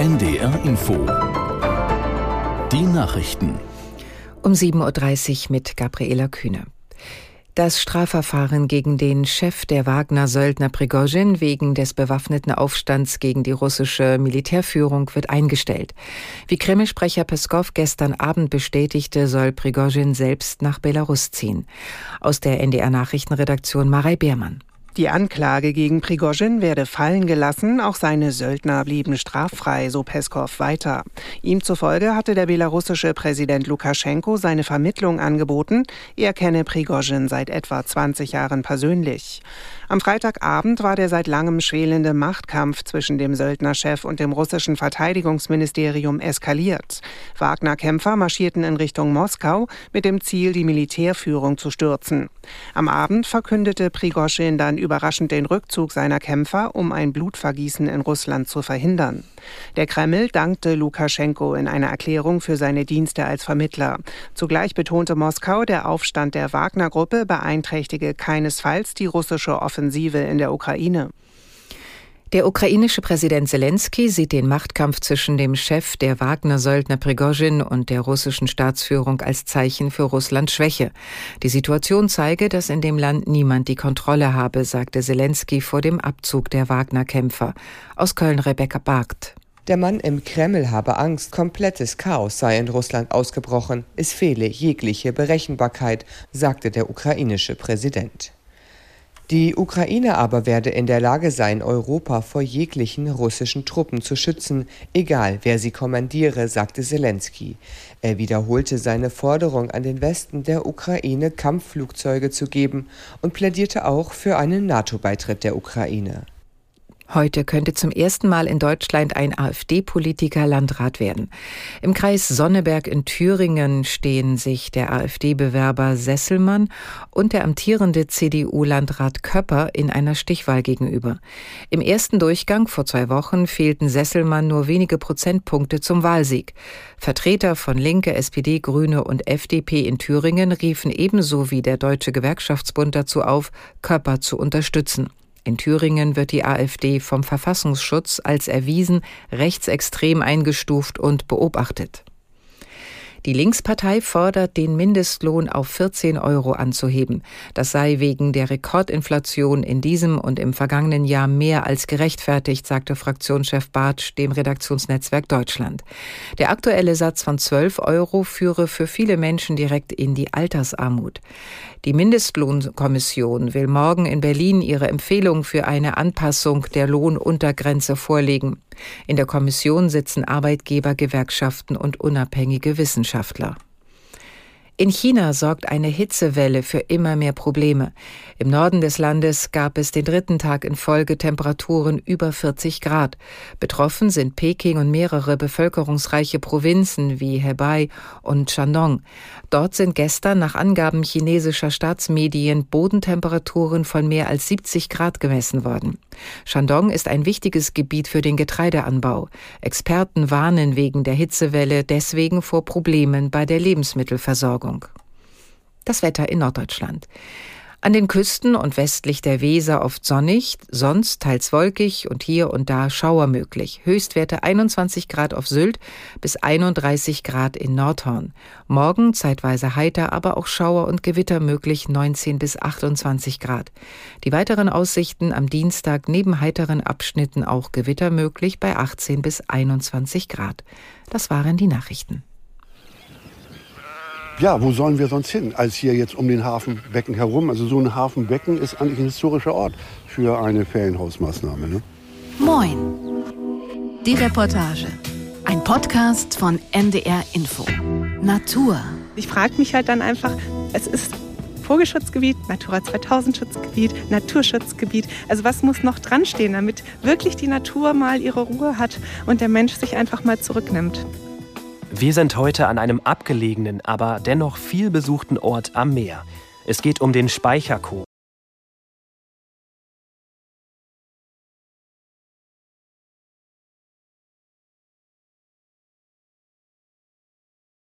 NDR Info. Die Nachrichten. Um 7.30 Uhr mit Gabriela Kühne. Das Strafverfahren gegen den Chef der Wagner-Söldner Prigozhin wegen des bewaffneten Aufstands gegen die russische Militärführung wird eingestellt. Wie Kreml-Sprecher Peskov gestern Abend bestätigte, soll Prigozhin selbst nach Belarus ziehen. Aus der NDR-Nachrichtenredaktion Marei Beermann. Die Anklage gegen Prigozhin werde fallen gelassen, auch seine Söldner blieben straffrei, so Peskov weiter. Ihm zufolge hatte der belarussische Präsident Lukaschenko seine Vermittlung angeboten. Er kenne Prigozhin seit etwa 20 Jahren persönlich. Am Freitagabend war der seit langem schwelende Machtkampf zwischen dem Söldnerchef und dem russischen Verteidigungsministerium eskaliert. Wagner-Kämpfer marschierten in Richtung Moskau mit dem Ziel, die Militärführung zu stürzen. Am Abend verkündete Prigozhin dann überraschend den Rückzug seiner Kämpfer, um ein Blutvergießen in Russland zu verhindern. Der Kreml dankte Lukaschenko in einer Erklärung für seine Dienste als Vermittler. Zugleich betonte Moskau, der Aufstand der Wagner-Gruppe beeinträchtige keinesfalls die russische Offensive in der Ukraine. Der ukrainische Präsident Zelensky sieht den Machtkampf zwischen dem Chef der Wagner-Söldner Prigozhin und der russischen Staatsführung als Zeichen für Russlands Schwäche. Die Situation zeige, dass in dem Land niemand die Kontrolle habe, sagte Zelensky vor dem Abzug der Wagner-Kämpfer. Aus Köln Rebecca Barkt. Der Mann im Kreml habe Angst, komplettes Chaos sei in Russland ausgebrochen, es fehle jegliche Berechenbarkeit, sagte der ukrainische Präsident. Die Ukraine aber werde in der Lage sein, Europa vor jeglichen russischen Truppen zu schützen, egal wer sie kommandiere, sagte Zelensky. Er wiederholte seine Forderung an den Westen der Ukraine, Kampfflugzeuge zu geben und plädierte auch für einen NATO-Beitritt der Ukraine. Heute könnte zum ersten Mal in Deutschland ein AfD-Politiker Landrat werden. Im Kreis Sonneberg in Thüringen stehen sich der AfD-Bewerber Sesselmann und der amtierende CDU-Landrat Köpper in einer Stichwahl gegenüber. Im ersten Durchgang vor zwei Wochen fehlten Sesselmann nur wenige Prozentpunkte zum Wahlsieg. Vertreter von Linke, SPD, Grüne und FDP in Thüringen riefen ebenso wie der Deutsche Gewerkschaftsbund dazu auf, Köpper zu unterstützen. In Thüringen wird die AfD vom Verfassungsschutz als erwiesen rechtsextrem eingestuft und beobachtet. Die Linkspartei fordert, den Mindestlohn auf 14 Euro anzuheben. Das sei wegen der Rekordinflation in diesem und im vergangenen Jahr mehr als gerechtfertigt, sagte Fraktionschef Bartsch dem Redaktionsnetzwerk Deutschland. Der aktuelle Satz von 12 Euro führe für viele Menschen direkt in die Altersarmut. Die Mindestlohnkommission will morgen in Berlin ihre Empfehlung für eine Anpassung der Lohnuntergrenze vorlegen. In der Kommission sitzen Arbeitgeber, Gewerkschaften und unabhängige Wissenschaftler. In China sorgt eine Hitzewelle für immer mehr Probleme. Im Norden des Landes gab es den dritten Tag in Folge Temperaturen über 40 Grad. Betroffen sind Peking und mehrere bevölkerungsreiche Provinzen wie Hebei und Shandong. Dort sind gestern nach Angaben chinesischer Staatsmedien Bodentemperaturen von mehr als 70 Grad gemessen worden. Shandong ist ein wichtiges Gebiet für den Getreideanbau. Experten warnen wegen der Hitzewelle deswegen vor Problemen bei der Lebensmittelversorgung. Das Wetter in Norddeutschland. An den Küsten und westlich der Weser oft sonnig, sonst teils wolkig und hier und da Schauer möglich. Höchstwerte 21 Grad auf Sylt bis 31 Grad in Nordhorn. Morgen zeitweise heiter, aber auch Schauer und Gewitter möglich 19 bis 28 Grad. Die weiteren Aussichten am Dienstag neben heiteren Abschnitten auch Gewitter möglich bei 18 bis 21 Grad. Das waren die Nachrichten. Ja, wo sollen wir sonst hin, als hier jetzt um den Hafenbecken herum? Also so ein Hafenbecken ist eigentlich ein historischer Ort für eine Ferienhausmaßnahme. Ne? Moin. Die Reportage. Ein Podcast von NDR Info. Natur. Ich frage mich halt dann einfach, es ist Vogelschutzgebiet, Natura 2000 Schutzgebiet, Naturschutzgebiet. Also was muss noch dran stehen, damit wirklich die Natur mal ihre Ruhe hat und der Mensch sich einfach mal zurücknimmt? Wir sind heute an einem abgelegenen, aber dennoch viel besuchten Ort am Meer. Es geht um den Speicherkoo.